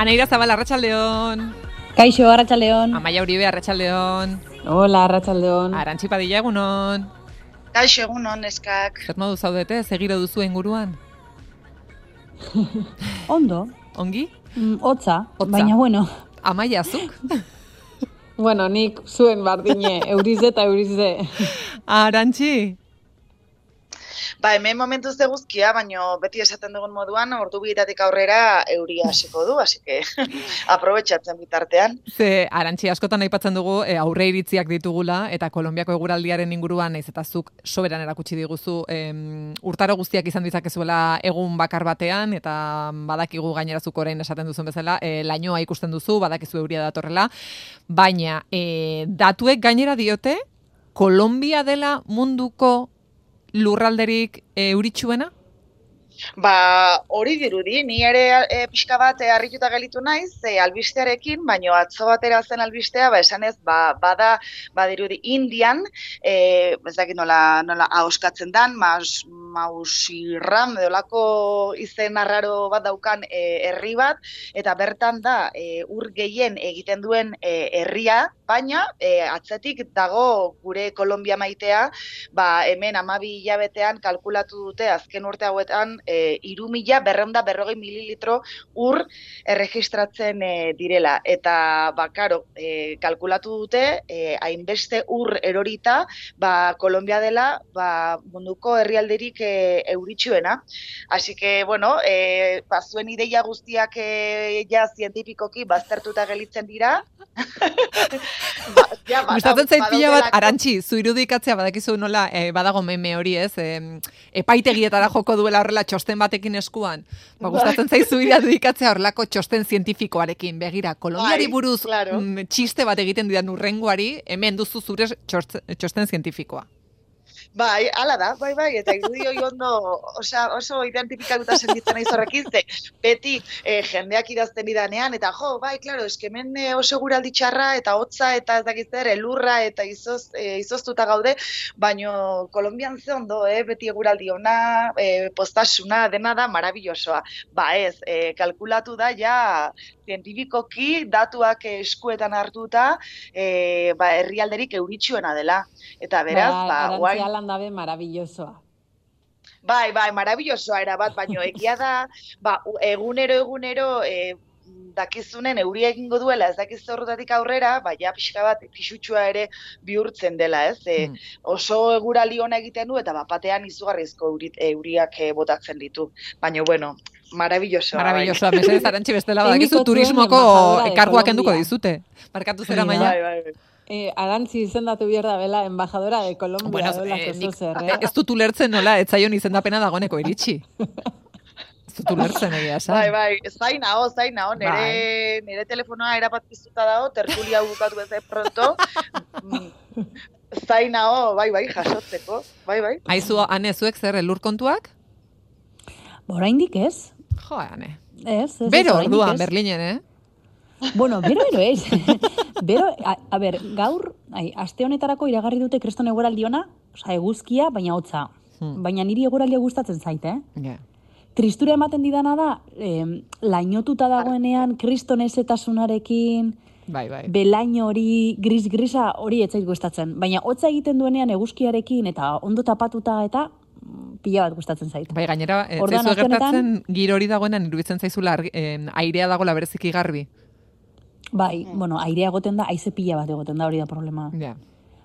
Aneira Zabal, Arratxaldeon. Kaixo, Arratxaldeon. Amaia Uribe, Arratxaldeon. Hola, Arratxaldeon. Arantxi Padilla, egunon. Kaixo, egunon, eskak. Zer modu zaudete, segiro duzu inguruan? Ondo, Ongi? mm, hotza, Hotza. baina bueno. Amaia, zuk? Bueno, nik zuen bardine, eurize eta eurize. Arantxi? Ba, hemen momentuz de guzkia, baino beti esaten dugun moduan, ordu bietatik aurrera euria hasiko du, así que aprobetxatzen bitartean. Ze, Arantxi, askotan aipatzen dugu e, aurre iritziak ditugula, eta Kolombiako eguraldiaren inguruan, naiz eta zuk soberan erakutsi diguzu, em, urtaro guztiak izan ditzakezuela egun bakar batean, eta badakigu gainera zuk orain esaten duzun bezala, e, lainoa ikusten duzu, badakizu euria datorrela, baina e, datuek gainera diote, Kolombia dela munduko lurralderik e, euritsuena? Ba, hori dirudi, ni ere e, pixka bat e, harrituta gelitu naiz, e, albistearekin, baino atzo batera zen albistea, ba, esanez, ba, bada, badirudi Indian, e, ez dakit nola, nola ahoskatzen dan, mas, mausirram, edolako izen arraro bat daukan e, herri bat, eta bertan da, e, ur gehien egiten duen e, herria, baina e, atzetik dago gure Kolombia maitea, ba, hemen amabi hilabetean kalkulatu dute azken urte hauetan e, iru mila berreunda berrogei mililitro ur erregistratzen e, direla. Eta, ba, karo, e, kalkulatu dute, e, hainbeste ur erorita, ba, Kolombia dela, ba, munduko herrialderik e, euritsuena. Así que, bueno, e, ba, zuen ideia guztiak e, ja zientifikoki baztertuta gelitzen dira. ba, ja, bada- Gustatzen zait pila bat, arantxi, zu irudikatzea badakizu nola, e, badago meme hori ez, e, epaitegietara joko duela horrela txosten batekin eskuan. Ba, gustatzen zaizu irudikatzea horrelako txosten zientifikoarekin. Begira, Kolombiari Bai, buruz claro. mm, txiste bat egiten didan urrengoari, hemen duzu zure txost- txosten zientifikoa. Bai, hala da, bai, bai, eta irudi hori ondo, osea, oso identifikatuta sentitzen naiz horrekin, ze beti eh, jendeak idazten didanean, eta jo, bai, klaro, eske hemen eh, oso guraldi txarra, eta hotza, eta ez dakit zer, elurra, eta izoz, eh, izoztuta gaude, baino Kolombian ze ondo, eh, beti eguraldi ona, eh, postasuna, dena da, marabillosoa. Ba ez, eh, kalkulatu da, ja, zientifikoki datuak eskuetan hartuta, eh, ba, herrialderik euritsuena dela. Eta beraz, ba, guain- Arantzi dabe maravillosoa. Bai, bai, marabillosoa era bat, baino egia da, ba, egunero egunero e, dakizunen euria egingo duela, ez dakiz horretatik aurrera, ba, ja pixka bat pixutsua ere bihurtzen dela, ez? E, Mm. Oso egurali ona egiten du, eta bapatean izugarrizko eurit, euriak e, botatzen ditu. Baina, bueno, marabillosoa. bai. Maravillosoa, mesedez arantxi bestela badakizu turismoko embajadora de karguak kenduko Colombia. dizute. Barkatu zera da. maila. Bai, bai, bai. Eh, Arantzi izendatu behar da bela, embajadora de Colombia, Bueno, dola eh, nik- zer, eh? ez dut ulertzen nola, ez zaion izendapena dagoeneko iritsi. Ez dut ulertzen egia esan. Bai, bai, zain nao, zain nao, nire, Bai. nire telefonoa erabat piztuta dago, tertulia hau bukatu ez pronto. Zain nao, bai, bai, jasotzeko, bai, bai. Aizu, ane, zuek zer, elur kontuak? Ba, Oraindik ez? Jo, ane. Ez, ez, ez, Bero orduan. Berlinen, eh? Bueno, bero, bero ez. bero, a, a ber, gaur, ai, aste honetarako iragarri dute kriston eguraldi ona, osea, eguzkia, baina hotza. Hmm. Baina niri eguraldia gustatzen zait, eh? Ja. Tristura ematen didana da, em, lainotuta dagoenean, kriston ezetasunarekin, Bai, bai. belaino hori, gris-grisa hori etzait gustatzen. Baina hotza egiten duenean eguzkiarekin eta ondo tapatuta eta mm, pila bat gustatzen zait. Bai, gainera, ez honetan- gertatzen giro hori dagoenan iruditzen zaizula airea dagola bereziki garbi. Bai, bueno, airea egoten da, haize pila bat egoten da hori da problema. Ja.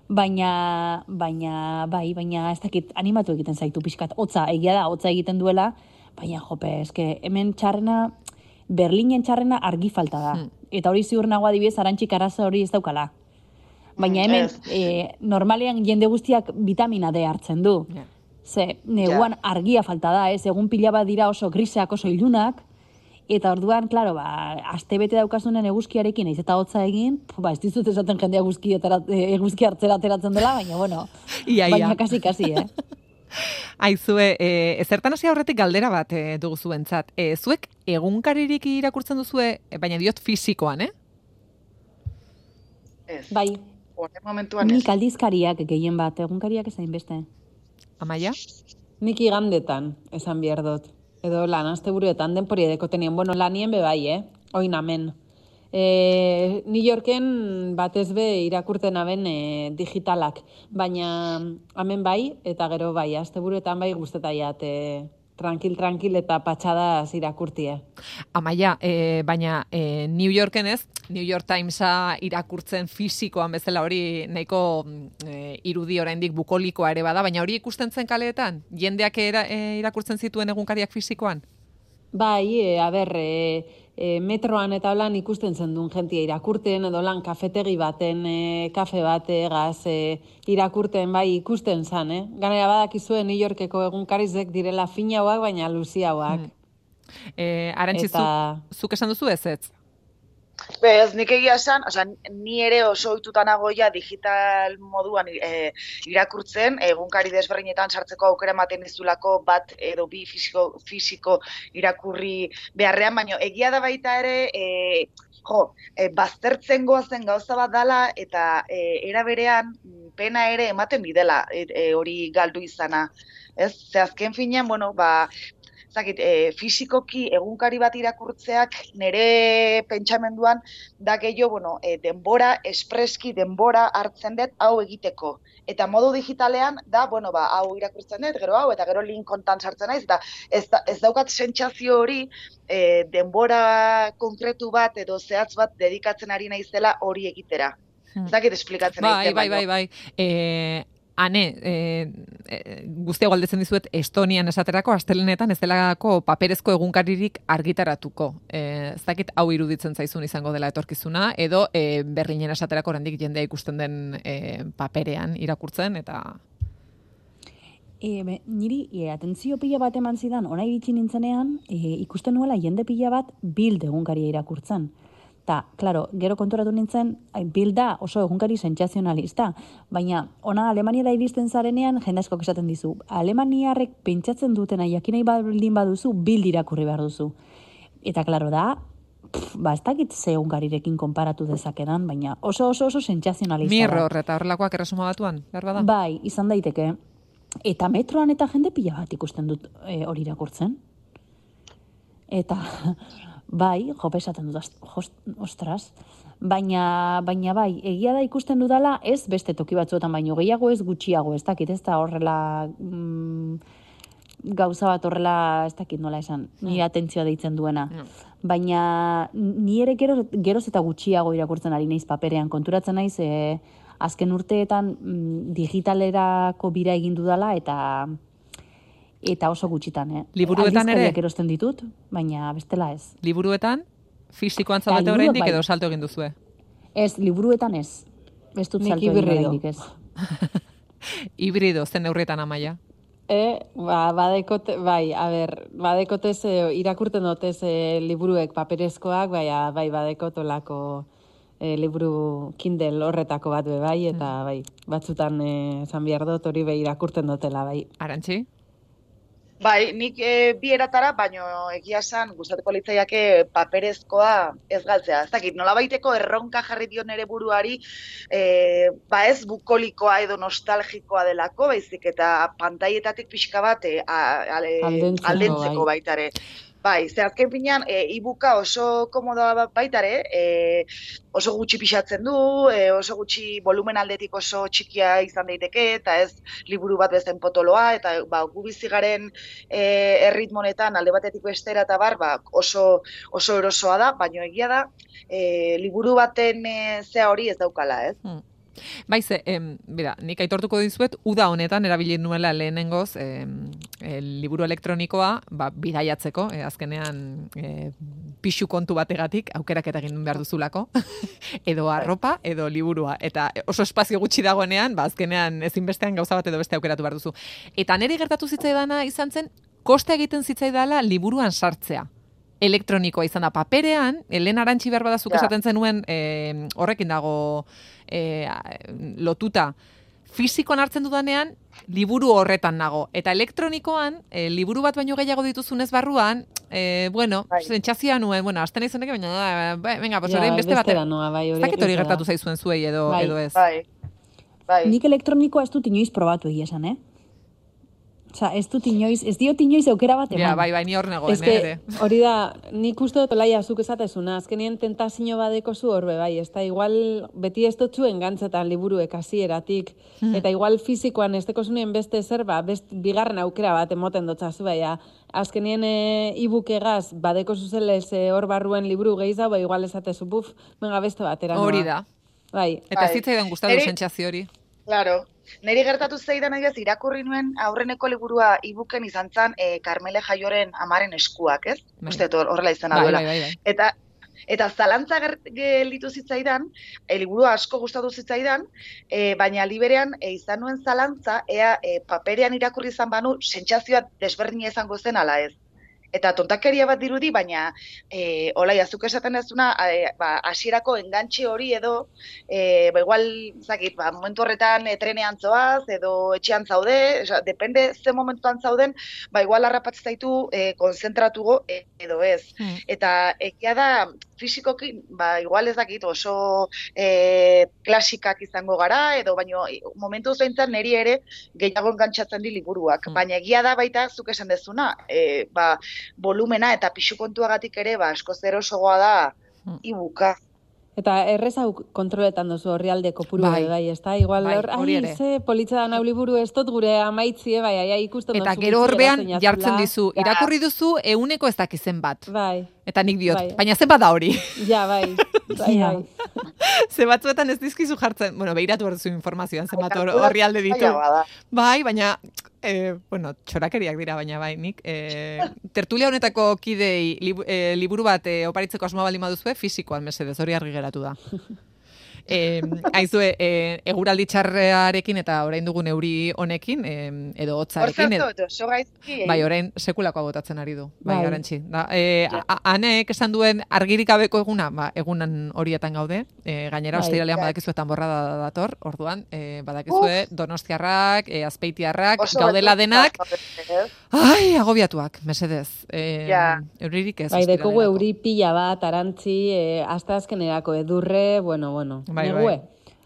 Baina, baina, bai, baina ez dakit animatu egiten zaitu pixkat. Hotza, egia da, hotza egiten duela, baina jope, eske hemen txarrena, Berlinen txarrena argi falta da. Hmm. Eta hori ziur nagoa adibidez arantxik arazo hori ez daukala. Baina Mm, hemen, ez. e, normalean jende guztiak vitamina D hartzen du. Ja. Ze, neguan argia falta da, ez, egun pila bat dira oso griseak, oso ilunak, eta orduan, klaro, ba, aste bete daukazunen eguzkiarekin, ez eta hotza egin, ba, ez dizut esaten jende eguzki, eh, eguzki hartzera ateratzen dela, baina, bueno, Ia, ia. baina kasi, kasi, eh? Aizue, e, ezertan hasi aurretik galdera bat e, dugu zuentzat. E, zuek egunkaririk irakurtzen duzue, e, baina diot fisikoan, eh? Ez. Bai, Horren momentuan ez. nik aldizkariak gehien bat, egunkariak ezain beste. Amaia? Nik igandetan, esan behar dut. Edo lan, azte buruetan denpori edeko tenien. Bueno, lanien be bai, eh? oin amen. E, New Yorken batez be irakurten aben e, digitalak, baina hemen bai, eta gero bai, asteburuetan bai guztetaiat e, tranquil, tranquil eta patxada irakurtie. Amaia, e, baina e, New Yorken ez, New York Timesa irakurtzen fisikoan bezala hori nahiko e, irudi oraindik bukolikoa ere bada, baina hori ikusten zen kaleetan? Jendeak era, e, irakurtzen zituen egunkariak fisikoan? Bai, e, a ber, e, e, metroan eta lan ikusten zen duen jentia irakurten, edo lan kafetegi baten, e, kafe bate, gaz, e, irakurten bai ikusten zen, eh? Ganera badakizue New Yorkeko egunkarizek direla finauak, baina luziauak. Hmm. E, Arantzi, eta... zuk esan duzu ez ez? Bez, nik egia esan, oza, ni ere oso oituta nagoia digital moduan e, irakurtzen, egunkari desberdinetan sartzeko aukera ematen dizulako bat edo bi fisiko, fisiko irakurri beharrean, baina egia da baita ere, e, jo, e, baztertzen goazen gauza bat dala, eta e, era berean pena ere ematen bidela e, e, hori galdu izana. Ez, ze azken finean, bueno, ba, zakit, e, eh, fizikoki egunkari bat irakurtzeak nire pentsamenduan da gehiago, bueno, e, denbora, espreski denbora hartzen dut hau egiteko. Eta modu digitalean da, bueno, ba, hau irakurtzen dut, gero hau, eta gero link kontan sartzen naiz, eta ez, da, ez daukat sentsazio hori e, denbora konkretu bat edo zehatz bat dedikatzen ari naizela hori egitera. Hmm. Zakit esplikatzen bai, bai, bai, bai, bai. Hane, e, e, guztia galdetzen dizuet Estonian esaterako, astelenetan ez delako paperezko egunkaririk argitaratuko. E, ez dakit hau iruditzen zaizun izango dela etorkizuna, edo e, berrinen esaterako orandik jendea ikusten den e, paperean irakurtzen, eta... E, be, niri, e, atentzio pila bat eman zidan, ona iritsi nintzenean, e, ikusten nuela jende pila bat bild egunkaria irakurtzen. Ta, claro, gero konturatu nintzen, bilda oso egunkari sentsazionalista, baina ona Alemania da iristen zarenean jende asko esaten dizu. Alemaniarrek pentsatzen dutena jakinai baldin baduzu bild irakurri behar duzu. Eta claro da, pff, ba ez dakit ze egunkarirekin konparatu dezakedan, baina oso oso oso sentsazionalista. Mirro horreta horrelakoak erresuma batuan, behar da? Bai, izan daiteke. Eta metroan eta jende pila bat ikusten dut e, hori irakurtzen. Eta bai, jope esaten dut, ostras, baina, baina bai, egia da ikusten dudala, ez beste toki batzuetan baino gehiago ez gutxiago, ez dakit, ez da horrela mm, gauza bat horrela, ez dakit nola esan, ni mm. atentzioa deitzen duena. Mm. Baina ni ere geroz, geroz eta gutxiago irakurtzen ari naiz paperean, konturatzen naiz, e, azken urteetan mm, digitalerako bira egin dudala, eta eta oso gutxitan, eh? Liburuetan ere? erosten ditut, baina bestela ez. Liburuetan? Fisikoan zaudete oraindik bai. edo salto egin duzue? Ez, liburuetan ez. Ez dut salto egin oraindik ez. Hibrido, zen neurrietan amaia? E, ba, badekote, bai, a ber, badekotez, e, irakurten dutez e, liburuek paperezkoak, bai, a, bai, badekotolako e, liburu Kindle horretako bat be, bai, eta mm. bai, batzutan e, zan behar dut hori bai irakurten dutela, bai. Arantzi? Bai, nik e, bi eratara, baino egia esan, gustatuko litzaiake paperezkoa ez galtzea. Ez dakit, nola baiteko erronka jarri dion ere buruari, e, ba ez bukolikoa edo nostalgikoa delako, baizik eta pantaietatik pixka bat e, aldentzeko, bai. baitare. Bai, ze azken finean, e, ibuka oso komodoa baitare, e, oso gutxi pixatzen du, e, oso gutxi volumen aldetik oso txikia izan daiteke, eta ez liburu bat bezen potoloa, eta ba, gu bizigaren e, erritmonetan alde batetik bestera eta bar, ba, oso, oso erosoa da, baina egia da, e, liburu baten e, zea hori ez daukala, ez? Hmm. Baize, em, bera, nik aitortuko dizuet, uda honetan erabili nuela lehenengoz em, el liburu elektronikoa, ba, bidaiatzeko, e, azkenean e, pixu kontu bategatik, aukerak egin behar duzulako, edo arropa, edo liburua. Eta oso espazio gutxi dagoenean, ba, azkenean ezinbestean gauza bat edo beste aukeratu behar duzu. Eta nire gertatu zitzaidana izan zen, koste egiten zitzaidala liburuan sartzea elektronikoa izan da paperean, helen arantxi behar badazuk ja. esaten zenuen e, horrekin dago e, lotuta. Fizikoan hartzen dudanean, liburu horretan nago. Eta elektronikoan, e, liburu bat baino gehiago dituzunez barruan, e, bueno, bai. zentxazia nuen, bueno, azten izan baina, bai, venga, pues, ja, beste bat. Bai, ez dakit hori gertatu zaizuen zuei edo, bai. edo ez. Bai. Bai. Nik elektronikoa ez dut inoiz probatu egia esan, eh? Osa, ez dut inoiz, ez diot inoiz aukera bat eman. Ja, bai, bai, ni hor negoen, Eske, ere. hori da, nik uste dut laia zuk esatezuna, azkenien tentazio badeko zu horbe, bai, ez da, igual beti ez dut zuen gantzetan liburuek hasieratik eta igual fizikoan ez deko zunien beste zer, ba, best, bigarren aukera bat emoten dotzazu, bai, azkenien e, ibukegaz, badeko zuzelez e, hor barruen liburu gehiago, ba, igual esatezu, buf, venga beste batera. Hori da. Bai, Eta Bai. zitzaidan gustatu sentsazio hori. Claro. Neri gertatu zeidan adibidez irakurri nuen aurreneko liburua ibuken izan zen e, Carmele Jaioren amaren eskuak, ez? Bai. Uste horrela izena Bai, duela. bai, bai, bai. Eta eta zalantza gelditu zitzaidan, e, liburua asko gustatu zitzaidan, e, baina liberean e, izan nuen zalantza ea e, paperean irakurri izan banu sentsazioa desberdina izango zen ala ez. Eta tontakeria bat dirudi, baina e, olai, azuk esaten ezuna, e, ba, hasierako engantxe hori edo, e, ba, igual, zakit, ba, momentu horretan e, trenean zoaz, edo etxean zaude, oza, depende ze momentuan zauden, ba, igual harrapatzen zaitu e, konzentratugo e, edo ez. Hmm. Eta egia da, fisikoki, ba, igual ez dakit oso e, klasikak izango gara, edo baino momentu zaintzen neri ere gehiago engantzatzen di liburuak. Mm. Baina egia da baita zuk esan dezuna, e, ba, volumena eta pixu kontuagatik ere, ba, asko zero sogoa da Mm. ibuka. Eta errez hau kontroletan duzu horrialde kopuru Bai. bai, ez da? Igual Bai, hor, ai, ze politza da nau liburu ez dut gure amaitzie, bai, ai, ikusten Eta duzu gero horbean jartzen dizu, irakurri duzu euneko ez dakizen bat. Bai, Eta nik diot, Bai. baina zenbat da hori? ja, bai, bai, Ja. bai. Ze batzuetan ez dizkizu jartzen, bueno, behiratu behar duzu informazioan zenbat hor- horri alde ditu. Bai, baina, e, bueno, txorakeriak dira, baina bai, nik. E, tertulia honetako kidei libu, e, liburu bat e, oparitzeko asmoa baldin baduzue, fisikoan mesedez, hori argi geratu da. E, aizue, e, eguraldi txarrearekin eta orain dugun euri honekin, e, edo Hor hotzarekin, edo, zertu, oso gaizki. Bai, orain sekulakoa botatzen ari du. Bai, Bai. garantzi. Da, e, a- anek esan duen argirik gabeko eguna, ba, egunan horietan gaude. E, gainera, Bai. ostiralean Ja. badakizuetan borrada da dator, orduan, e, badakizue donostiarrak, e, azpeitiarrak, Oso gaudela denak, ai, agobiatuak, mesedez. E, Ja. Euririk ez. Bai, dekogu euri pila bat, arantzi, e, hasta azkenerako edurre, bueno, bueno, Bai, bai. negue.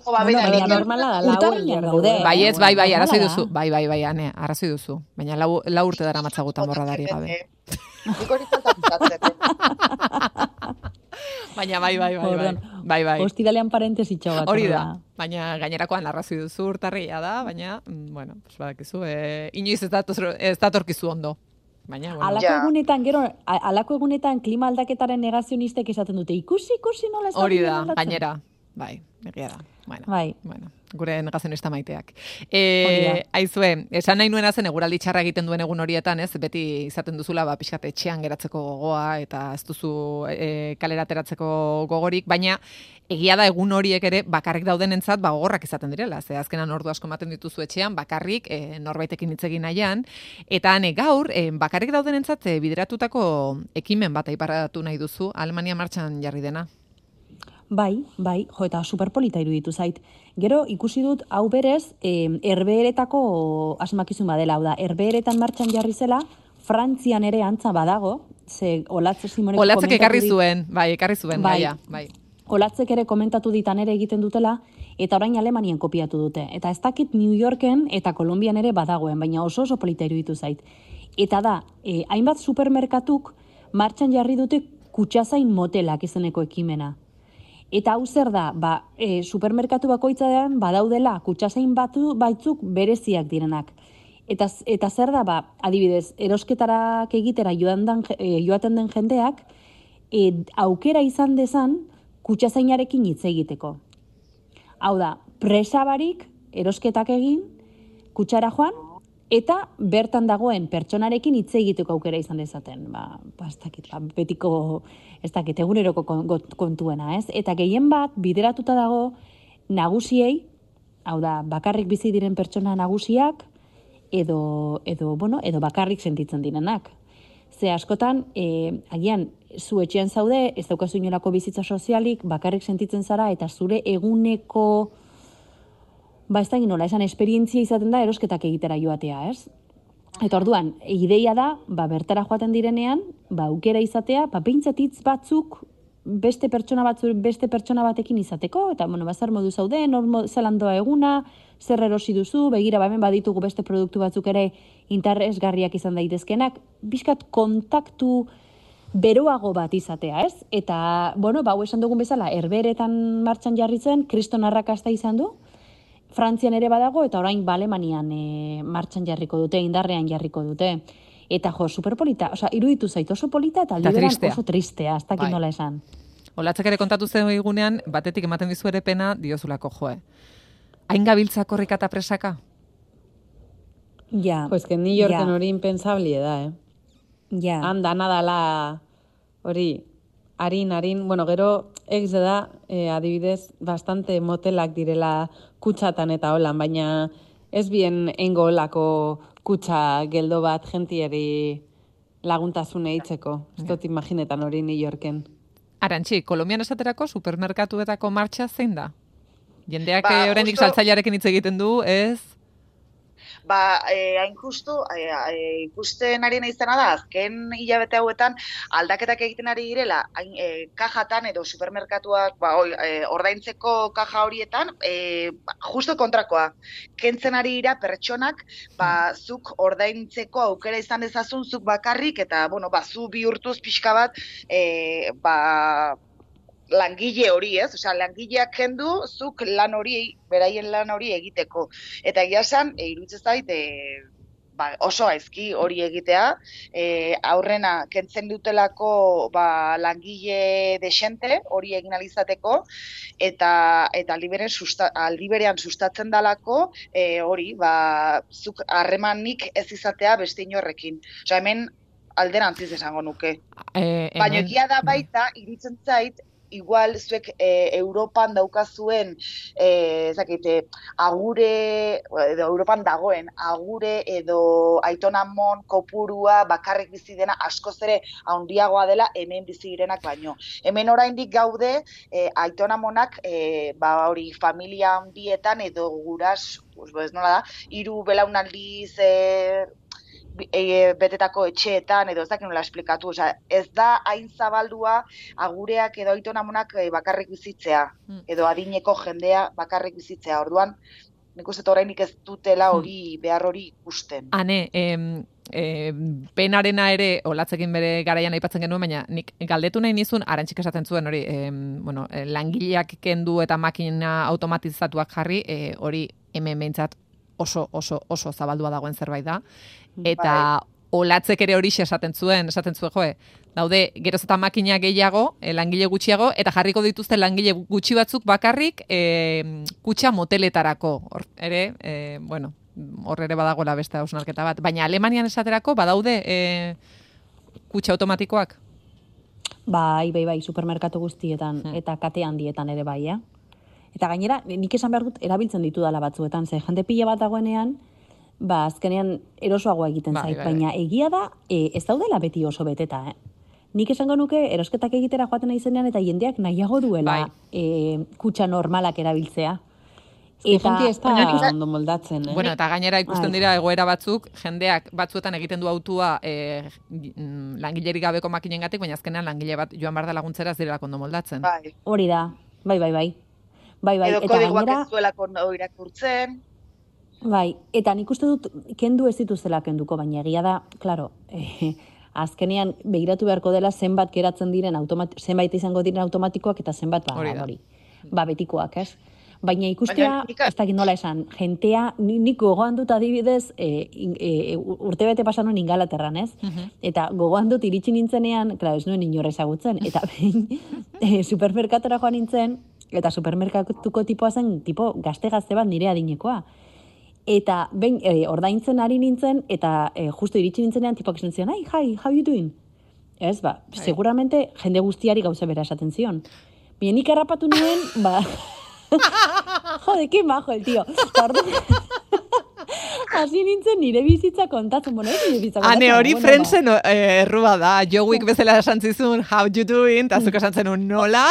Ba, Bueno, baina normala da, lau. Bai, ez, bai, bai, arrazoi normala duzu. Bai, bai, bai, ane, arrazoi duzu. Baina lau, lau urte dara matzagutan borradari gabe. Nik hori zeltatzen. Baina bai, bai, bai, bai. Bai, bai. Ostiralean parentesitxo bat. Hori da, baina gainerakoan arrazoi duzu urtarria da, baina, mm, bueno, pues badakizu, e, inoiz ez, dator, ez datorkizu ondo. Baina, bueno, Alako Ja. egunetan, gero, a- alako egunetan klima aldaketaren negazionistek esaten dute, ikusi, ikusi nola ez da hori da, aldatzen." gainera, bai, egia da. Bueno, Bai. bueno, gure negazionista maiteak. E, aizue, esan nahi nuena zen eguraldi txarra egiten duen egun horietan, ez, beti izaten duzula, ba, pixkat etxean geratzeko gogoa, eta ez duzu e, kalera ateratzeko gogorik, baina egia da egun horiek ere bakarrik daudenentzat ba gogorrak izaten direla. Ze azkenan ordu asko ematen dituzu etxean bakarrik e, norbaitekin hitz egin nahian eta ane gaur e, bakarrik daudenentzat e, bideratutako ekimen bat aiparatu nahi duzu Alemania martxan jarri dena. Bai, bai, jo, eta superpolita iruditu zait. Gero ikusi dut, hau berez, e, erbeeretako asmakizun badela, hau da, erbeeretan martxan jarri zela, Frantzian ere antza badago, ze Olatze Simonek Olatzek ekarri zuen, bai, ekarri zuen, Bai. gaia, bai. Olatzek ere komentatu ditan ere egiten dutela, eta orain Alemanian kopiatu dute. Eta ez dakit New Yorken eta Kolombian ere badagoen, baina oso oso polita iruditu zait. Eta da, eh, hainbat supermerkatuk martxan jarri dute kutsazain motelak izeneko ekimena. Eta hau zer da, ba, e, supermerkatu bakoitzaren badaudela kutsazain batu baitzuk bereziak direnak. Eta, eta zer da, ba, adibidez, erosketarak egitera joan dan, e, joaten den jendeak, e, aukera izan dezan kutsazainarekin hitz egiteko. Hau da, presabarik erosketak egin, kutsara joan, eta bertan dagoen pertsonarekin hitz egiteko aukera izan dezaten. Ba, ba ez dakit, ba, betiko, ez dakit, eguneroko kontuena, ez? Eta gehien bat, bideratuta dago, nagusiei, hau da, bakarrik bizi diren pertsona nagusiak, edo, edo, bueno, edo bakarrik sentitzen direnak. Ze askotan, e, agian, zu etxean zaude, ez daukazu inolako bizitza sozialik, bakarrik sentitzen zara, eta zure eguneko, ba ez da nola, esan esperientzia izaten da erosketak egitera joatea, ez? Eta orduan, ideia da, ba, bertara joaten direnean, ba, aukera izatea, ba, hitz batzuk, beste pertsona batzu beste pertsona batekin izateko eta bueno, bazar modu zaude, nor zelandoa eguna, zer erosi duzu, begira ba hemen baditugu beste produktu batzuk ere interesgarriak izan daitezkenak, bizkat kontaktu beroago bat izatea, ez? Eta, bueno, ba, esan dugun bezala, erberetan martxan jarri zen, kriston arrakasta izan du, Frantzian ere badago, eta orain balemanian e, martxan jarriko dute, indarrean jarriko dute. Eta jo, superpolita, oza, iruditu zait oso polita, eta liberan oso tristea, ez dakit bai. nola esan. Olatzak ere kontatu zen egunean, batetik ematen dizu ere pena, diozulako joe. Hain gabiltza korrika eta presaka? Ja. Pues que New Yorken hori impensablie da, eh? Ja. Anda, nadala, hori, harin, harin, bueno, gero, ex da, eh, adibidez, bastante motelak direla kutsatan eta holan, baina ez bien engo olako kutsa geldo bat jentieri laguntasune eitzeko. Ez dut imaginetan hori New Yorken. Arantxi, Kolombian esaterako supermerkatuetako martxa zein da? Jendeak ba, eh, oraindik saltzailearekin hitz egiten du, ez? Ba, e, hain justu, e, e, ikusten ari naizena da, azken hilabete hauetan, aldaketak egiten ari direla, hain, e, kajatan edo supermerkatuak, ba, oi, e, ordaintzeko kaja horietan, e, justo kontrakoa, kentzen ari dira pertsonak, ba, zuk ordaintzeko aukera izan dezazun, zuk bakarrik, eta, bueno, ba, zu bihurtuz pixka bat, e, ba, langile hori, ez? Osea, langileak kendu, zuk lan hori, beraien lan hori egiteko. Eta egia esan, e, iruditzen zait, e, ba, oso aizki hori egitea, e, aurrena kentzen dutelako ba, langile desente hori egin alizateko, eta, eta aldiberen susta, aldiberean sustatzen dalako e, hori, ba, zuk harremanik ez izatea beste inorrekin. Osea, hemen alderantziz esango nuke. E, Baina egia da baita, iritzen zait, igual zuek e, Europan daukazuen e, zakite, agure edo Europan dagoen agure edo aitonamon kopurua bakarrik bizi dena askoz ere handiagoa dela hemen bizi direnak baino. Hemen oraindik gaude e, aitonamonak e, ba hori familia handietan edo guras pues, nola da, hiru belaunaldiz e, e, betetako etxeetan edo ez dakit nola esplikatu, osea, ez da hain zabaldua agureak edo aitonamonak e, bakarrik bizitzea hmm. edo adineko jendea bakarrik bizitzea. Orduan, nik uste orainik ez dutela hmm. hori behar hori ikusten. Hane, em, e, penarena ere olatzekin bere garaian aipatzen genuen, baina nik galdetu nahi nizun, arantxik esaten zuen hori, e, bueno, langileak kendu eta makina automatizatuak jarri, e, hori hemen behintzat oso, oso, oso zabaldua dagoen zerbait da. Eta bai. olatzek ere hori esaten zuen, esaten zuen joe, daude geroz eta makina gehiago, e, langile gutxiago, eta jarriko dituzte langile gutxi batzuk bakarrik e, kutsa moteletarako. Hor, ere, e, bueno, hor ere badagoela beste hausnarketa bat. Baina Alemanian esaterako badaude e, kutsa automatikoak? Bai, bai, bai, supermerkatu guztietan, hmm. eta kate handietan ere bai, eh? Eta gainera, nik esan behar dut, erabiltzen ditu dala batzuetan, ze jende pila bat dagoenean, ba, azkenean erosoagoa egiten bai, zait, bai, baina bai. egia da, e, ez daudela beti oso beteta, eh? Nik esango nuke, erosketak egitera joaten izenean, eta jendeak nahiago duela bai. e, kutsa normalak erabiltzea. Eta ez da ondo moldatzen, eh? Bueno, eta gainera ikusten dira egoera batzuk, jendeak batzuetan egiten du autua e, langilerik gabeko makinen gatik, baina azkenean langile bat joan bar da laguntzera ez dira ondo moldatzen. Bai. Hori da, bai, bai, bai. Bai, bai, Edo eta gainera... Edo irakurtzen. Bai, eta nik uste dut kendu ez dituzela kenduko, baina egia da, klaro, eh, azkenean begiratu beharko dela zenbat geratzen diren automat, zenbait izango diren automatikoak eta zenbat ba, hori, ba, betikoak, ez? Baina ikustea, ez dakit nola esan, jentea, nik gogoan dut adibidez, e, e, urte bete pasan ingalaterran, ez? Mhm. Eta gogoan dut iritsi nintzenean, klar, ez nuen inorra ezagutzen, eta behin e, supermerkatora joan nintzen, eta supermerkatuko tipoa zen, tipo gazte-gazte bat nire adinekoa. Eta ben, e, ordaintzen ari nintzen, eta e, justo iritsi nintzenean, tipoak esan zion, ai, hi, how you doing? Ez, ba, Hai. seguramente jende guztiari gauza bera esaten zion. Bienik errapatu nuen, ba... Jode, ke majo el tío. Hasi nintzen nire bizitza kontatzen, bueno, nire bizitza kontatzen. Hane hori bueno, ba. errua da, Joe Wick bezala esan zizun, how you doing, eta zuko esan zenun, nola?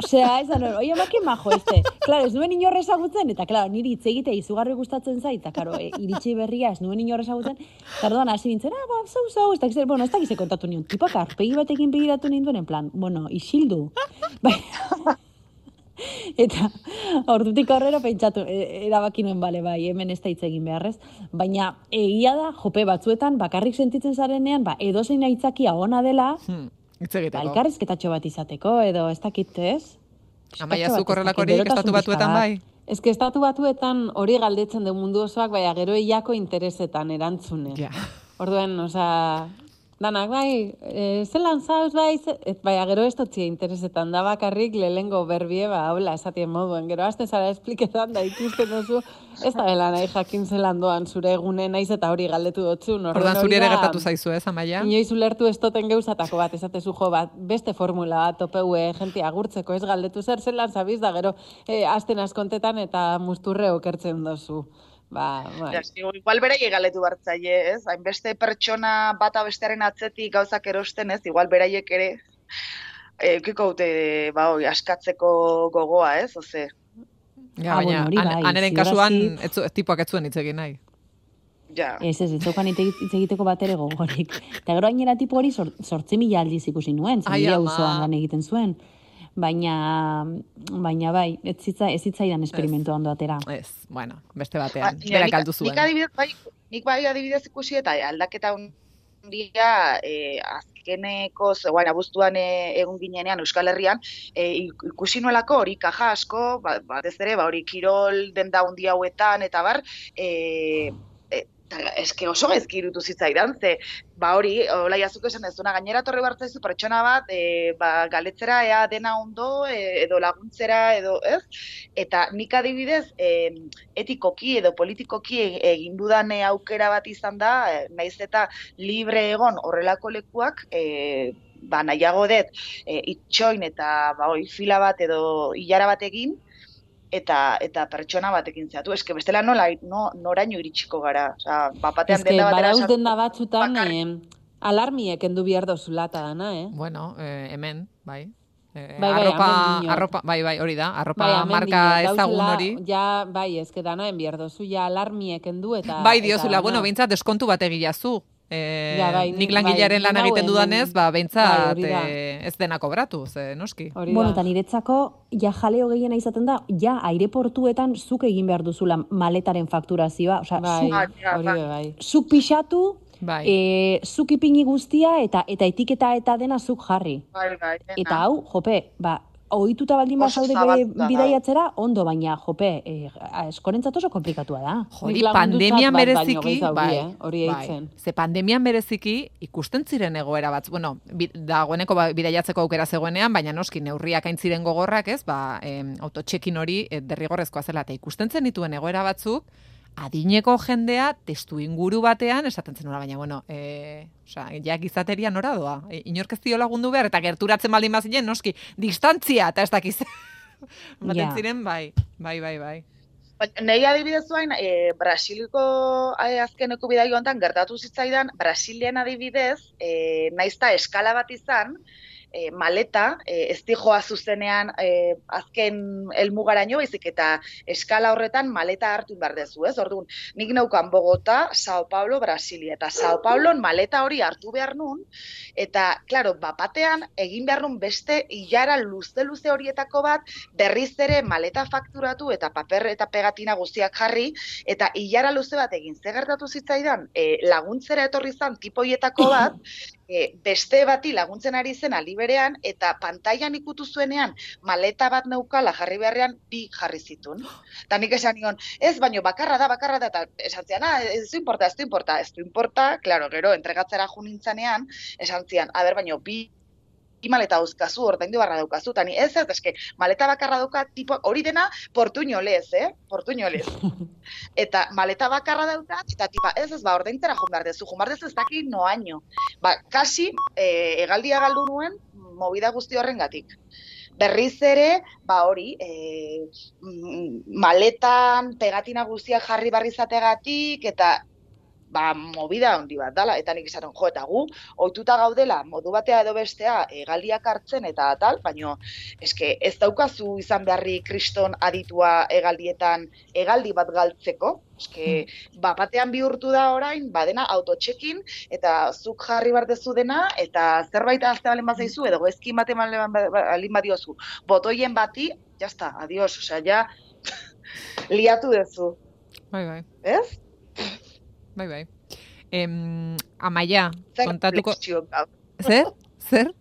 Osea, ez da, oie, maki majo, este. Claro, ez nuen inorre ezagutzen, eta, claro, niri hitz egite izugarri gustatzen zait, eta, claro, e, iritsi berria ez nuen inorre ezagutzen, eta orduan hasi nintzen, ah, ba, zau, zau, ez da, bueno, ez da, kontatu nion, tipak arpegi batekin begiratu ninduen, en plan, bueno, isildu. Bai, eta ordutik aurrera pentsatu, e, erabaki nuen, bale, bai, hemen ez da hitz egin beharrez, baina egia da, jope batzuetan, bakarrik sentitzen zarenean, ba, edozein aitzakia ona dela, hmm. Ba, elkarrizketatxo bat izateko, edo ez dakit ez? Amaia zu korrelakorik estatu batuetan bai? Ez que estatu batuetan hori galdetzen du mundu osoak, baina gero eiako interesetan erantzune. Ja. Orduen, osea, Danak, bai, e, zelan zauz, bai, et, bai, gero ez totzia interesetan da bakarrik lehengo berbie, ba, hola, esatien moduen, gero azte zara espliketan da ikusten duzu, ez da bela nahi jakin zelan doan zure egune naiz eta hori galdetu dutzu. Ordan zuri ere gertatu zaizu, ez, amaia? Inoiz ulertu ez toten geuzatako bat, esatezu jo bat, beste formula bat, topeue, jentia agurtzeko ez galdetu zer zelan zabiz da, gero, e, azten askontetan eta musturre okertzen dozu. Ba, bai. Ja, igual bere galetu bartzaile, ez? Hainbeste pertsona bata bestearen atzetik gauzak erosten, ez? Igual beraiek ere eukiko dute, ba, oi, askatzeko gogoa, ez? Oze. Ja, ah, baina, bueno, bai, aneren kasuan, ez, tipuak ez zuen hitz egin nahi. Ja. Ez, ez, ez zaukan hitz egiteko bat ere gogorik. Eta gero gainera tipu hori sortzi mila aldiz ikusi nuen, zen lan egiten zuen baina baina bai, ez zitza ez zitzaidan esperimentu ondo atera. Ez, bueno, beste batean, ba, berak aldu zuen. Nik adibidez, bai, nik bai adibidez ikusi eta aldaketa dia eh azkeneko zegoen abuztuan e, egun ginenean Euskal Herrian e, ikusi nuelako hori kaja asko ba, batez ere ba hori kirol den da hundi hauetan eta bar eh eske oso gezki irutu zitzaidan, ze, ba hori, hola jazuk esan ez duna, gainera torre bartzaizu pertsona bat, e, ba, galetzera ea dena ondo, e, edo laguntzera, edo ez, eta nik adibidez, e, etikoki edo politikoki egin dudan aukera bat izan da, e, naiz eta libre egon horrelako lekuak, e, ba, nahiago dut, e, itxoin eta ba, oi, fila bat edo hilara bat egin, eta eta pertsona batekin zeatu. Eske bestela nola no, noraino iritsiko gara. Osea, bapatean dela batera. Eske denda batzutan eh, alarmiek endu behar dozulata dana, eh? Bueno, eh, hemen, bai. Eh, bai, bai, arropa, arropa, bai, bai, hori da, arropa bai, marka ezagun hori. Ja, bai, ez que dana enbiar dozu, ja alarmiek endu eta... Bai, diozula, bueno, behintzat deskontu bat egilazu. Eh, ja, bai, nik langilearen bai, lan egiten dudanez, ba, behintzat bai, eh, ez dena kobratu, ze, noski. Hori bueno, eta niretzako, ja jaleo gehiena izaten da, ja aireportuetan zuk egin behar duzula maletaren fakturazioa. Osa, bai, zuk, hori bai. Zuk pixatu, bai. e, zuk ipini guztia eta eta etiketa eta dena zuk jarri. Bai, bai, eta hau, jope, ba, ohituta baldin bat zaude bidaiatzera, ondo baina, jope, eh, eskorentzat oso komplikatua da. Jori, pandemian bereziki, bai, eh, hori bai, ze pandemian bereziki, ikusten ziren egoera bat, bueno, dagoeneko ba, bidaiatzeko aukera zegoenean, baina noski neurriak aintziren gogorrak ez, ba, em, autotxekin hori eh, derrigorrezkoa zela, eta ikusten zen dituen egoera batzuk, adineko jendea testu inguru batean esaten zen baina bueno, eh, osea, ja gizateria nora doa. E, inork ez lagundu behar eta gerturatzen baldin bazien noski distantzia eta ez dakiz. Baten ziren bai, bai, bai, bai. Nei adibidez zuain, e, Brasiliko e, azkeneko bidai hontan gertatu zitzaidan, Brasilian adibidez, e, naizta eskala bat izan, e, maleta, e, ez dijoa zuzenean e, azken elmugaraino, baizik eta eskala horretan maleta hartu behar dezu, ez? Orduan, nik neukan Bogota, Sao Paulo, Brasilia, eta Sao Paulo maleta hori hartu behar nun, eta, klaro, bapatean, egin behar nun beste ilara luze-luze horietako bat, berriz ere maleta fakturatu eta paper eta pegatina guztiak jarri, eta ilara luze bat egin, ze gertatu zitzaidan, e, laguntzera etorri zan tipoietako bat, e, beste bati laguntzen ari zen aliberean, eta pantailan ikutu zuenean maleta bat neukala jarri beharrean bi jarri zitun. Eta nik esan nion, ez baino bakarra da, bakarra da, eta esan zian, ah, ez du importa, ez du importa, ez du importa, klaro, gero, entregatzera junintzanean, esan zian, a ber, baino bi maleta dauzkazu, ordaindu barra daukazu, tani ez ez, eske, maleta bakarra dauka, tipo, hori dena portuñolez, eh? Portuñolez. Eta maleta bakarra dauka, eta tipa, ez ez, ba, ordaintzera jumar dezu, jumar dezu ez daki noaino. Ba, kasi, e, egaldia galdu nuen, movida guzti horren gatik. Berriz ere, ba hori, e, maletan pegatina guztiak jarri barrizategatik, eta ba, movida handi bat dala, eta nik izaten, jo, eta gu, oituta gaudela, modu batea edo bestea, egaldiak hartzen eta tal, baino, eske, ez daukazu izan beharri kriston aditua egaldietan, egaldi bat galtzeko, eske, hmm. ba, batean bihurtu da orain, badena autotxekin, eta zuk jarri bartezu dena, eta zerbait azte balen bazaizu, edo ezkin bate balen badiozu, botoien bati, jazta, adios, osea, ja, liatu dezu. Bai, bai. Ez? Bai, bai. Em, amaia, Zer kontatuko... Zer? Zer?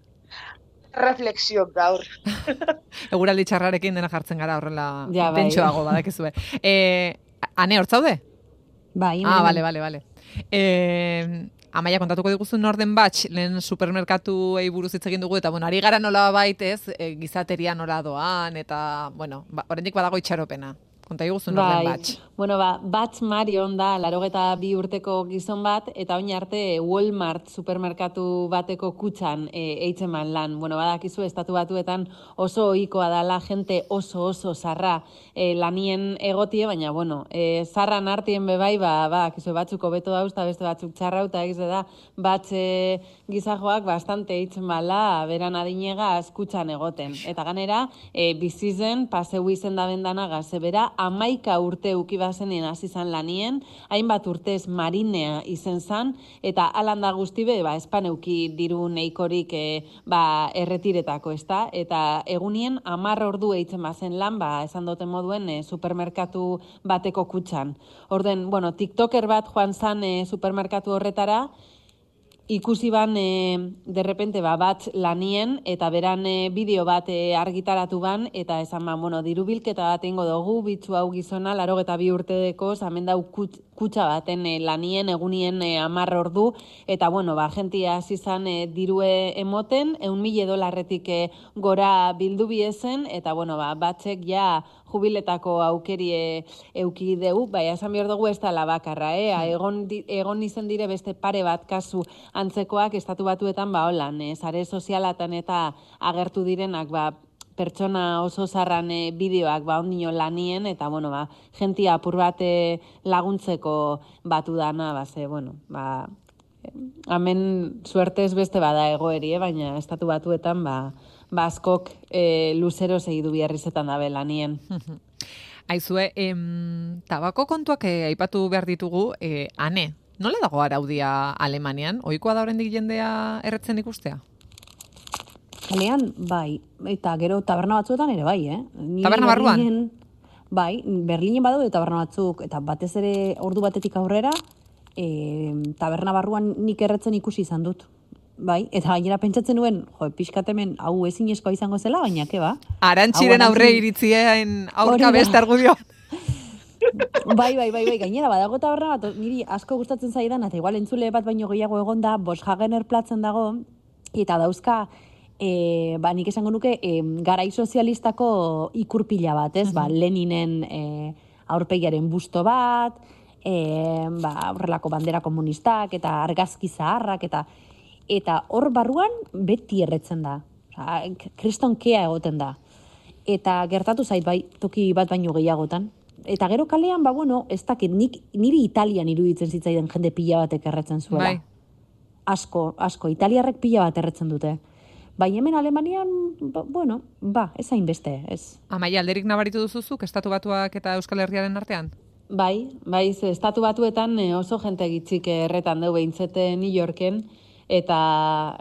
Reflexio gaur. Eguraldi txarrarekin dena jartzen gara horrela Ja, bai. tentsoago badakizue. Eh, ane, hortzaude? Bai, Ah, bale, bale, bale. Eh, amaia, kontatuko diguzu Norden Batch, lehen supermerkatu buruz hitz egin dugu, eta bueno, ari gara nola baitez, e, gizateria nola doan, eta, bueno, ba, oraindik badago itxaropena. Konta iguzu Norden Batch. Bueno, ba, Batch Marion da, larogeta bi urteko gizon bat, eta oin arte Walmart supermerkatu bateko kutxan e, eitzeman lan. Bueno, badakizu, estatu batuetan oso ohikoa dala, jente oso oso zarra e, lanien egotie, baina, bueno, e, zarran artien bebai, ba, badakizu, batzuk hobeto dauz, eta beste batzuk txarra, eta egiz da, batz e, gizajoak bastante eitzen bala, beran adinega kutxan egoten. Eta ganera, e, bizizen, paseu izen da bendanaga, zebera, amaika urte ukibazenien hasi zan lanien, hainbat urtez marinea izen zan, eta alanda guztibe, ba, espaneuki diru neikorik e, ba, erretiretako, ezta? Eta egunien amar ordu eitzen bazen lan, ba, esan duten moduen e, supermerkatu bateko kutxan. Orden, bueno, tiktoker bat joan zan e, supermerkatu horretara, ikusi ban e, de repente ba, bat lanien eta beran e, bideo bat e, argitaratu ban eta esan ban, bueno, dirubilketa bat ingo dugu, bitzu hau gizona, laro eta bi urte deko, zamen dau kut, kutsa baten e, lanien, egunien e, amar ordu, eta bueno, ba, jentia hasi zan e, dirue emoten, eun mila dolarretik gora bildu biezen, eta bueno, ba, batzek ja jubiletako aukerie euki deu, bai, esan behar dugu ez da labakarra, eh? egon, di- egon izen dire beste pare bat kasu antzekoak estatu batuetan ba holan, eh? sare sozialatan eta agertu direnak ba, pertsona oso zarran bideoak ba ondino lanien eta bueno ba jentia apur bat laguntzeko batu dana ba ze bueno ba hemen suertez beste bada egoeri eh? baina estatu batuetan ba ba askok eh, luzero segidu biarrizetan dabe lanien. Aizue, em, tabako kontuak eh, aipatu behar ditugu, eh, ane, nola dago araudia Alemanian? Ohikoa da oraindik jendea erretzen ikustea? Kalean, bai, eta gero taberna batzuetan ere bai, eh? Ni Taberna barruan? Berlinen- Bai, Berlinen badaude taberna batzuk, eta batez ere ordu batetik aurrera, e, taberna barruan nik erretzen ikusi izan dut. Bai, eta gainera pentsatzen nuen, jo, pixkat hemen hau ezinezkoa izango zela, baina ke ba. Arantxiren aurre iritzien aurka Hori da. beste argudio. Bai, bai, bai, bai, gainera badago taberna bat, niri asko gustatzen zaidan, eta igual entzule bat baino gehiago egonda, Boshagener platzen dago, eta dauzka, e, ba, nik esango nuke, e, garai sozialistako ikurpila bat, ez? Ba, Leninen e, aurpegiaren busto bat, e, ba, horrelako bandera komunistak, eta argazki zaharrak, eta eta hor barruan beti erretzen da. Osa, kriston kea egoten da. Eta gertatu zait bai toki bat baino gehiagotan. Eta gero kalean, ba, bueno, ez dakit, nik, niri Italian iruditzen zitzaiden jende pila batek erretzen zuela. Bai. Asko, asko, italiarrek pila bat erretzen dute. Bai, hemen Alemanian, ba, bueno, ba, ez hainbeste, ez. Amaia, alderik nabaritu duzuzuk, estatu batuak eta Euskal Herriaren artean? Bai, bai, ze estatu batuetan eh, oso jente gitzik erretan deu behintzete New Yorken, eta,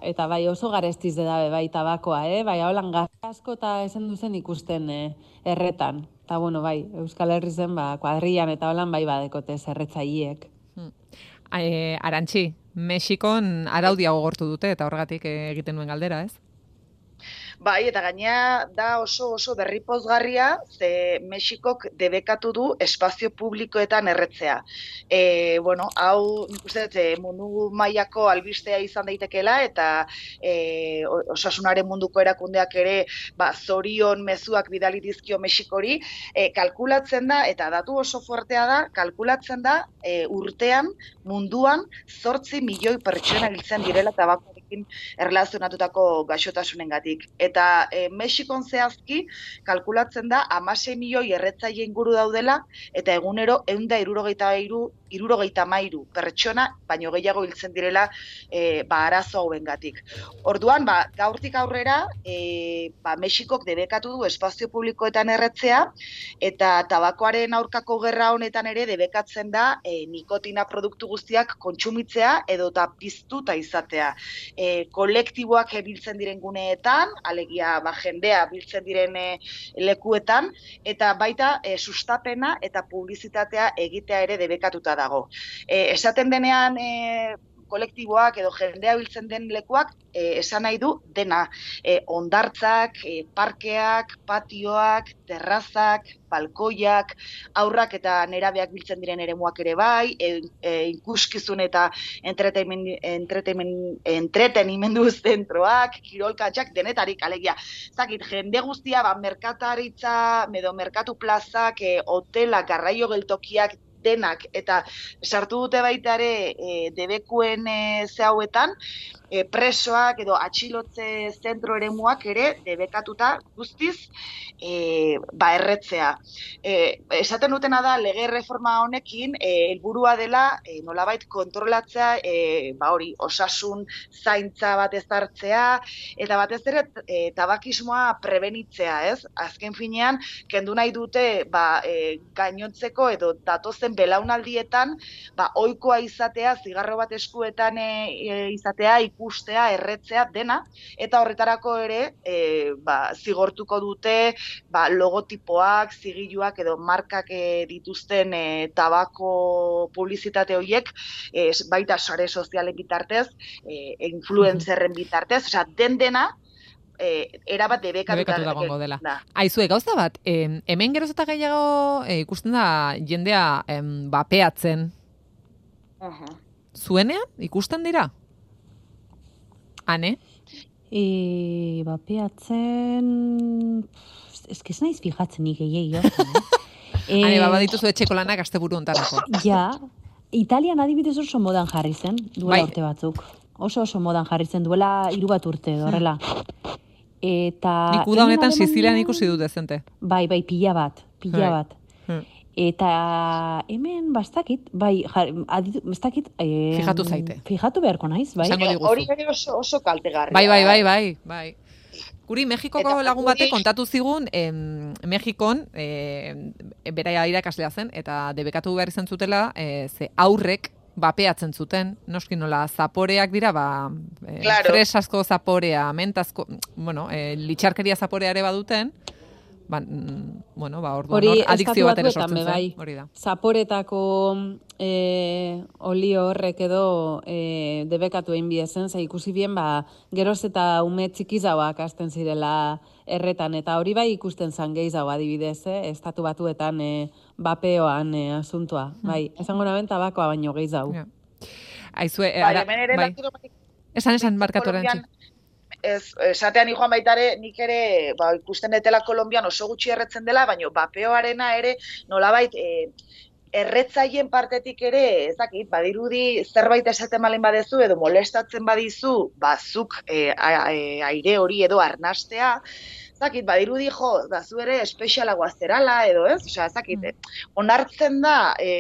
eta bai oso garestiz dabe bai tabakoa, eh? Bai, holan asko eta esan duzen ikusten eh, erretan. Eta bueno, bai, Euskal Herri zen, ba, kuadrian eta holan bai badekote zerretzaileek. E, Arantxi, Mexikon araudia gogortu dute eta horregatik eh, egiten nuen galdera, ez? Bai, eta gaina da oso oso berripozgarria, ze Mexikok debekatu du espazio publikoetan erretzea. E, bueno, hau nik uste dut e, mundu mailako albistea izan daitekeela eta e, osasunaren munduko erakundeak ere ba, zorion mezuak bidali dizkio Mexikori, e, kalkulatzen da, eta datu oso fuertea da, kalkulatzen da e, urtean munduan zortzi milioi pertsona hiltzen direla tabakoarekin erlazionatutako gaixotasunengatik. Eta e, Mexikon zehazki kalkulatzen da amasei milioi erretzaile inguru daudela eta egunero eunda irurogeita iru irurogeita mairu pertsona, baino gehiago hiltzen direla e, ba, arazo hauen. Orduan, ba, gaurtik aurrera, e, ba, Mexikok debekatu du espazio publikoetan erretzea, eta tabakoaren aurkako gerra honetan ere debekatzen da e, nikotina produktu guztiak kontsumitzea edo eta piztuta izatea. E, kolektiboak biltzen diren guneetan, alegia ba, jendea biltzen diren e, lekuetan, eta baita e, sustapena eta publizitatea egitea ere debekatuta dago. E, esaten denean e, kolektiboak edo jendea biltzen den lekuak e, esan nahi du dena. E, ondartzak, e, parkeak, patioak, terrazak, balkoiak, aurrak eta nerabeak biltzen diren eremuak ere bai, e, e, ikuskizun eta entretenimendu zentroak, kirolkatxak, denetarik alegia. Zakit, jende guztia, ba, merkataritza, medo merkatu plazak, e, hotelak, garraio geltokiak, denak. Eta sartu dute baita ere e, debekuen e, ze hauetan e, presoak edo atxilotze zentro eremuak ere debekatuta guztiz e, ba erretzea. E, esaten dutena da lege reforma honekin e, helburua dela e, nolabait kontrolatzea e, ba hori osasun zaintza bat ezartzea eta batez ere e, tabakismoa prebenitzea, ez? Azken finean kendu nahi dute ba e, gainotzeko edo datozen belaunaldietan ba ohikoa izatea zigarro bat eskuetan e, e, izatea ikustea erretzea dena eta horretarako ere e, ba, zigortuko dute ba, logotipoak, zigiluak edo markak e, dituzten e, tabako publizitate horiek e, baita sare sozialen bitartez, e, influenzerren bitartez, osea, den dena eh erabat debekatuta dago dela. Aizue gauza bat, eh, hemen geroz eta gehiago eh, ikusten da jendea eh, bapeatzen. Uh Zuenean ikusten dira? Ane? E, bapeatzen ez que ez naiz fijatzen nik egei jo. Eh? Hane, baba dituzu etxeko lanak azte buru ontarako. Ja, Italian adibidez oso modan jarri zen, duela bai. urte batzuk. Oso oso modan jarri zen, duela hiru bat urte, dorrela. Eta... Nik uda honetan Sicilian ikusi dut dezente. Bai, bai, pila bat, pila bai. bat. Hmm. Eta hemen bastakit, bai, bastakit... Eh, fijatu zaite. Fijatu beharko naiz, bai. Hori oso, oso kaltegarri. Bai, bai, bai, bai, bai. Guri Mexikoko lagun batek kontatu zigun, em, Mexikon, e, bera irakaslea zen, eta debekatu behar izan zutela, e, ze aurrek bapeatzen zuten, noski nola, zaporeak dira, ba, e, claro. fresasko zaporea, mentazko, bueno, e, litxarkeria zaporeare baduten, ba, mm, bueno, ba, orduan, hori adikzio bat ere sortzen zen. Bai. Hori da. Zaporetako e, olio horrek edo e, debekatu egin biezen, za ikusi bien, ba, geroz eta ume txikizauak hasten zirela erretan, eta hori bai ikusten zan gehizau adibidez, eh? estatu batuetan e, bapeoan e, asuntua. Hmm. Bai, esango naben tabakoa baino gehizau. Yeah. Aizue, e, ara, bai, bai. Esan, esan, barkatu ez, esatean joan baitare, nik ere, ba, ikusten etela Kolombian oso gutxi erretzen dela, baina bapeoarena ere, nolabait, e, erretzaien partetik ere, ezakit, badirudi zerbait esaten malen badezu edo molestatzen badizu, bazuk e, aire hori edo arnastea, zakit, badirudi jo, da zu ere espezialagoa zerala edo ez, osea, zakit, mm. onartzen da e,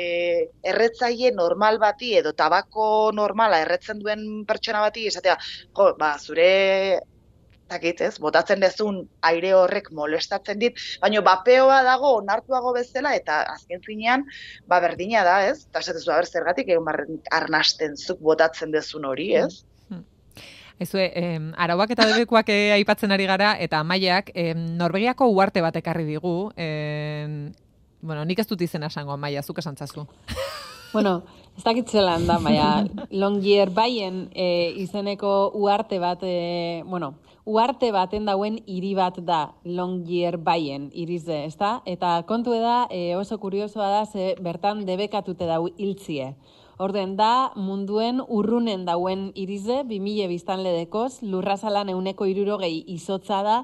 erretzaile normal bati edo tabako normala erretzen duen pertsona bati, esatea, jo, ba, zure zakit, ez, botatzen dezun aire horrek molestatzen dit, baina bapeoa dago onartuago bezala eta azken finean, ba, berdina da, ez, eta esatezu, ber, zergatik egun arnasten zuk botatzen dezun hori, ez? Ezue, eh, arauak eta debekuak eh, aipatzen ari gara, eta maiak, eh, Norvegiako uarte bat ekarri digu. Eh, bueno, nik ez dut izena esango, maia, zuk esantzazu. Bueno, ez dakitzelan da, maia, Longyear baien eh, izeneko uarte bat, eh, bueno, uarte baten dauen hiri bat da Longyear baien irize, ez da? Eta kontu da, eh, oso kuriosoa da, ze bertan debekatute dau hiltzie. Orden da, munduen urrunen dauen irize, 2000 biztanle dekoz, lurrazalan euneko irurogei izotza da,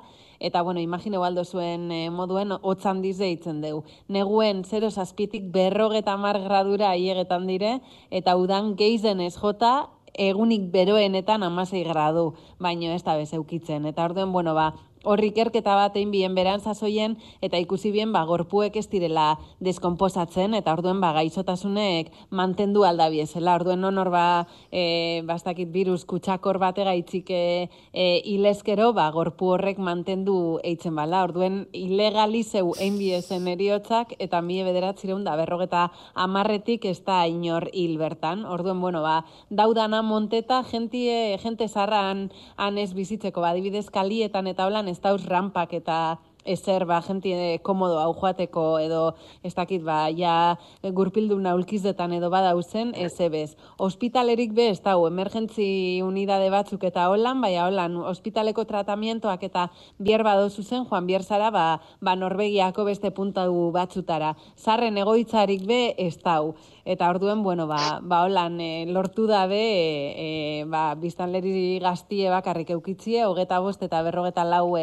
eta, bueno, imagine baldo zuen eh, moduen, otzan dize itzen dugu. Neguen, 0 zazpitik berrogeta mar gradura aiegetan dire, eta udan geizen ez jota, egunik beroenetan amasei gradu, baino ez da bez eukitzen. Eta orden, bueno, ba, horri ikerketa bat egin bien beran zazoien, eta ikusi bien ba, gorpuek ez direla deskomposatzen, eta orduen ba, gaixotasunek mantendu aldabiezela. Orduen honor ba, e, bastakit virus kutsakor bate gaitzik e, e, ilezkero, ba, gorpu horrek mantendu eitzen bala. Orduen ilegalizeu egin biezen eriotzak, eta mie bederatzireun da berrogeta amarretik ez da inor hil bertan. Orduen, bueno, ba, daudana monteta, jentie, jente zarran anez bizitzeko, ba, dibidez kalietan eta holan ez dauz rampak eta ezer ba gente komodo hau joateko edo ez dakit ba ja gurpildu naulkizdetan edo badauzen ez ebez. Ospitalerik be ez dau emergentzi unidade batzuk eta holan baia holan ospitaleko tratamientoak eta bier bado zuzen Juan Bierzara ba, ba Norvegiako beste puntatu batzutara. Sarren egoitzarik be ez dau. Eta orduen, bueno, ba, ba holan, e, lortu dabe, e, e, ba, biztanleri gaztie bakarrik eukitzie, hogeta bost eta berrogeta lau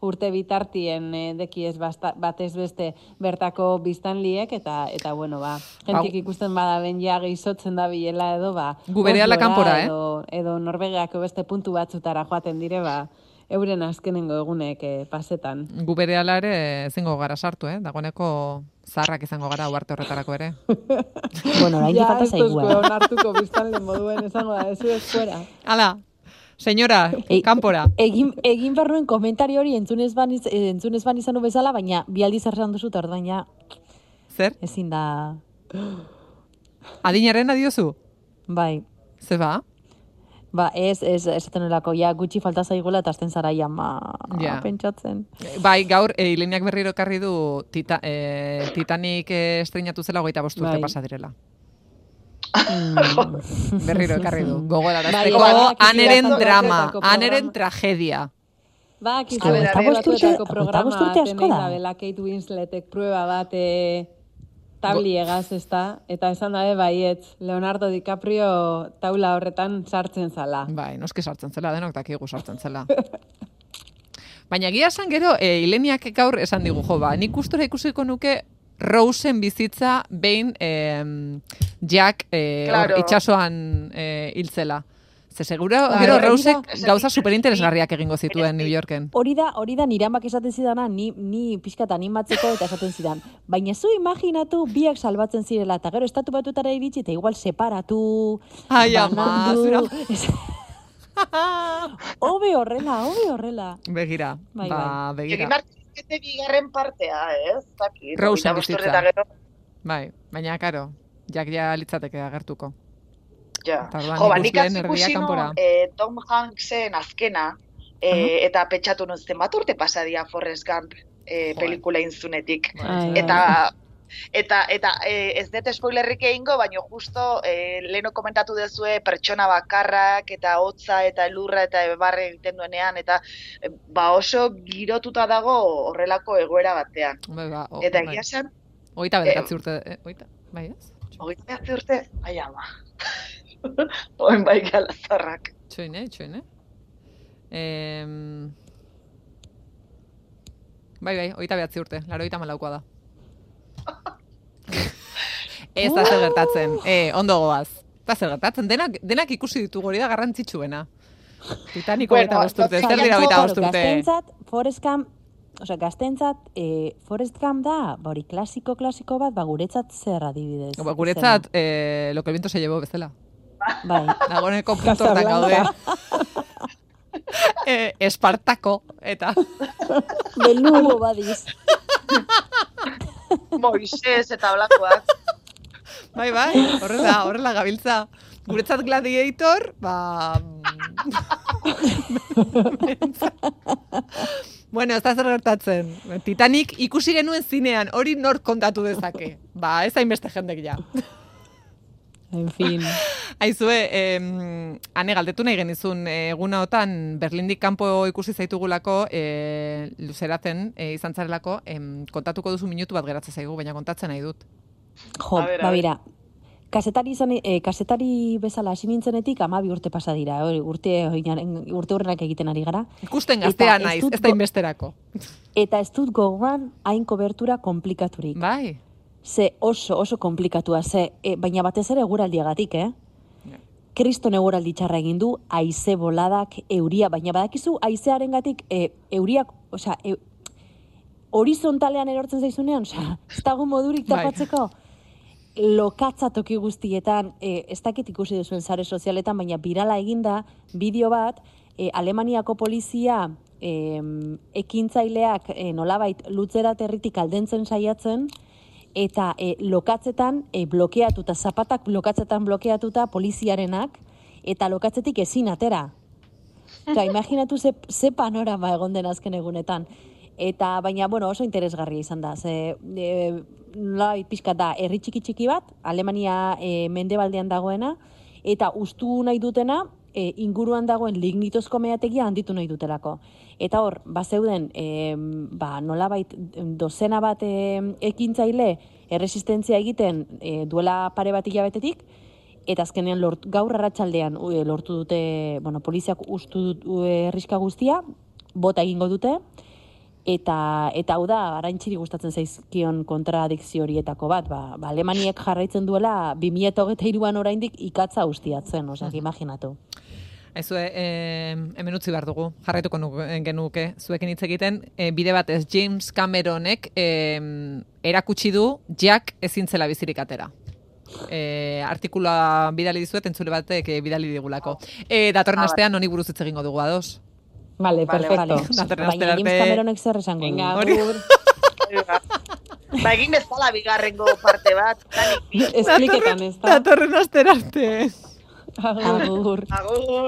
urte bitartien e, deki ez batez beste bertako biztanliek, eta, eta bueno, ba, jentik ikusten bada ben ja gehizotzen da bilela edo, ba, Gubereala kanpora, eh? Edo, edo Norvegiako beste puntu batzutara joaten dire, ba, euren azkenengo egunek e, pasetan. Gubereala ere zingo gara sartu, eh? Dagoeneko zarrak izango gara uarte horretarako ere. bueno, orain falta zaigua. Ja, esto hartuko biztan le moduen esango da, eso es fuera. Ala, señora, e, kanpora. Egin, egin barruen komentario hori entzunez ban, entzunez ban izan bezala, baina bi aldiz erran duzu, eta baina... Zer? Ezin da... Adinaren adiozu? Bai. Ze ba? Ba, ez, ez, ez elako, ja, gutxi falta zaigula eta azten zara ma, ja. pentsatzen. Bai, gaur, e, ileniak berriro karri du tita, e, Titanic e, estrenatu zela goita bosturte bai. pasadirela. Mm. berriro ekarri du, gogora bai, bai, aneren drama, aneren tragedia. Ba, kizu, eta bosturte, eta bosturte asko da. Kate Winsletek prueba bat, e, tabli egaz, ez da? Eta esan dabe, baiet, Leonardo DiCaprio taula horretan sartzen zala. Bai, noski sartzen zela, denok dakigu sartzen zela. Baina gia esan gero, e, Ileniak gaur esan digu, jo, ba, nik ustura ikusiko nuke Rosen bizitza behin e, Jack e, claro. itxasoan e, hiltzela. Ze seguro, ba, gero Rose gauza superinteresgarriak egingo zituen New Yorken. Hori da, hori da niramak esaten zidana, ni, ni pixkat animatzeko eta esaten zidan. Baina zu imaginatu biak salbatzen zirela, eta gero estatu batutara iritsi, eta igual separatu, Ai, ama, zura. Obe horrela, obe horrela. Begira, bai, ba, bai. begira. Egin bigarren partea, ez? Rose bizitza. Bai, baina, karo, jak ja litzateke agertuko. Ja. Jo, ba, nik eh, Tom Hanksen azkena, eh, uh -huh. eta petxatu nuzten bat urte pasadia Forrest Gump eh, pelikula inzunetik. eta eta eta e, ez dut spoilerrik egingo, baina justo e, leno komentatu dezue pertsona bakarrak eta hotza eta elurra eta barre egiten duenean eta ba oso girotuta dago horrelako egoera batean. Bai, ba, eta egia zen... Oita bederatzi urte, e, oita, bai ez? Oita urte, bai ama. Oen bai gala zarrak. Txoin, eh, eh? Em... Bai, bai, oita behatzi urte, laro oita malaukoa da. Ez da zer gertatzen, eh, ondo goaz. Da zer gertatzen, denak, denak ikusi ditu hori da garrantzitsuena. Titaniko bueno, eta bosturte, zer dira oita bosturte. Gaztentzat, Forrest Gump, Osa, gaztentzat, e, Forrest Gump da, bori klasiko, klasiko bat, ba, guretzat zer adibidez. Ba, guretzat, eh, lo que el viento se llevó, bezala. Bai. Nagoneko puntortan gaude. eh, espartako, eta... Belugo badiz. Moisés eta blakoak. Bai, bai, horrela, horrela gabiltza. Guretzat gladiator, ba... bueno, ez da zer gertatzen. Titanic ikusi genuen zinean, hori nor kontatu dezake. Ba, ez hainbeste jendek ja. En fin. Aizue, eh, ane galdetu nahi genizun, egunaotan Berlindik kanpo ikusi zaitugulako, eh, luzeratzen eh, izan zarelako, eh, kontatuko duzu minutu bat geratzen zaigu, baina kontatzen nahi dut. Jo, ba bira, kasetari, izan, eh, kasetari bezala hasi nintzenetik amabi urte pasa dira, urte, urte horrenak egiten ari gara. Ikusten gaztea naiz, ez da inbesterako. Eta ez dut gogoan hain kobertura komplikaturik. Bai. Ze oso, oso komplikatua, ze, e, baina batez ere guraldiagatik, eh? kriston eguraldi txarra egin du, haize boladak, euria, baina badakizu haizearen gatik, e, euriak, osea, e, horizontalean erortzen zaizunean, osea, ez dago modurik Bai. tapatzeko. Lokatza toki guztietan, e, ez dakit ikusi duzuen sare sozialetan, baina birala eginda bideo bat, e, Alemaniako polizia e, ekintzaileak e, nolabait lutzera territik aldentzen saiatzen, eta e, lokatzetan e, blokeatuta, zapatak lokatzetan blokeatuta poliziarenak, eta lokatzetik ezin atera. Ka, imaginatu ze, ze panorama egon den azken egunetan. Eta, baina, bueno, oso interesgarria izan da. Ze, e, nolabait pixka da, herri txiki txiki bat, Alemania e, mendebaldean dagoena, eta ustu nahi dutena, e, inguruan dagoen lignitozko meategia handitu nahi dutelako. Eta hor, bazeuden, e, ba, nolabait dozena bat e, ekintzaile erresistentzia egiten e, duela pare bat hilabetetik, eta azkenean lort, gaur arratsaldean e, lortu dute, bueno, poliziak ustu dut e, herriska guztia, bota egingo dute, eta eta hau da araintxiri gustatzen zaizkion kontradikzio horietako bat, ba, ba Alemaniek jarraitzen duela 2023an oraindik ikatza ustiatzen, osea, imaginatu. Aizue, e, hemen utzi behar dugu, jarraituko nuke, genuke, zuekin hitz egiten, e, bide batez James Cameronek e, erakutsi du Jack ezin zela bizirik atera. E, artikula bidali dizuet, entzule batek e, bidali digulako. E, datorren Ah, astean honi buruz hitz egingo dugu ados. Vale, Vale, perfecto. vale. Datorren Baina James Cameronek zer esango du? Venga, agur. Ba, egin bezala bigarrengo parte bat. Espliketan, ez da? Datorren astera arte. Agur. Agur. Agur.